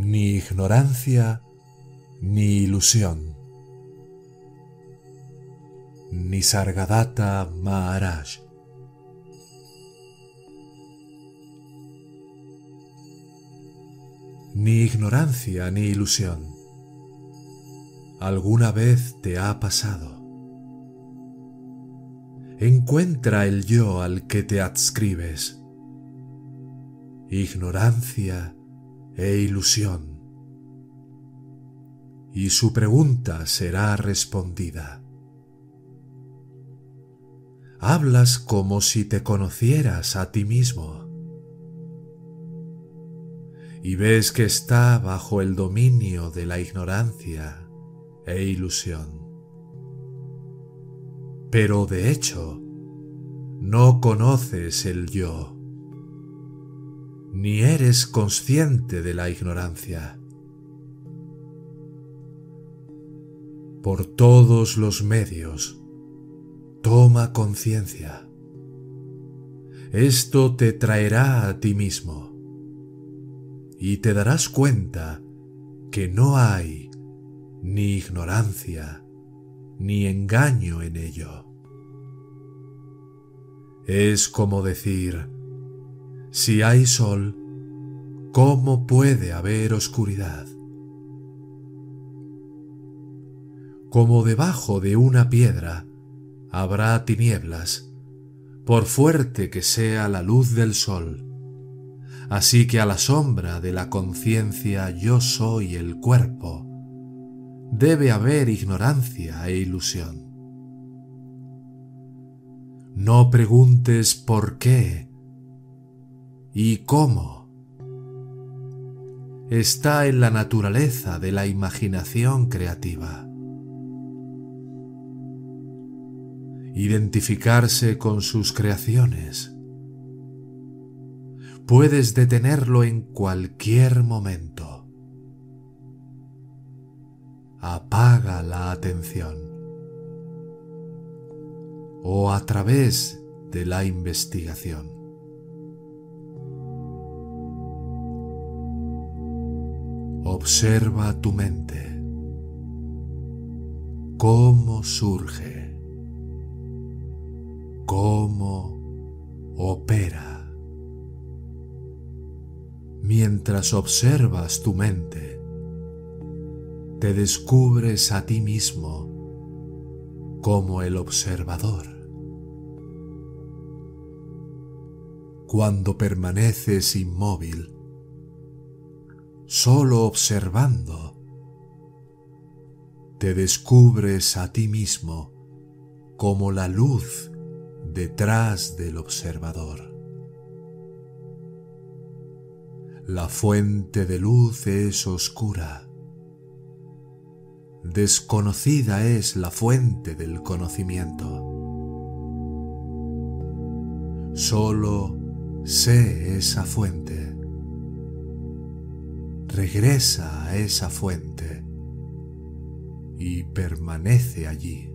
Ni ignorancia ni ilusión, ni Sargadata Maharaj. Ni ignorancia ni ilusión. ¿Alguna vez te ha pasado? Encuentra el yo al que te adscribes. Ignorancia e ilusión. Y su pregunta será respondida. Hablas como si te conocieras a ti mismo. Y ves que está bajo el dominio de la ignorancia e ilusión. Pero de hecho, no conoces el yo ni eres consciente de la ignorancia. Por todos los medios, toma conciencia. Esto te traerá a ti mismo y te darás cuenta que no hay ni ignorancia ni engaño en ello. Es como decir, si hay sol, ¿cómo puede haber oscuridad? Como debajo de una piedra habrá tinieblas, por fuerte que sea la luz del sol. Así que a la sombra de la conciencia yo soy el cuerpo, debe haber ignorancia e ilusión. No preguntes por qué y cómo. Está en la naturaleza de la imaginación creativa. Identificarse con sus creaciones. Puedes detenerlo en cualquier momento. Apaga la atención. O a través de la investigación. Observa tu mente. Cómo surge. Cómo opera. Mientras observas tu mente, te descubres a ti mismo como el observador. Cuando permaneces inmóvil, solo observando, te descubres a ti mismo como la luz detrás del observador. La fuente de luz es oscura. Desconocida es la fuente del conocimiento. Solo sé esa fuente regresa a esa fuente y permanece allí.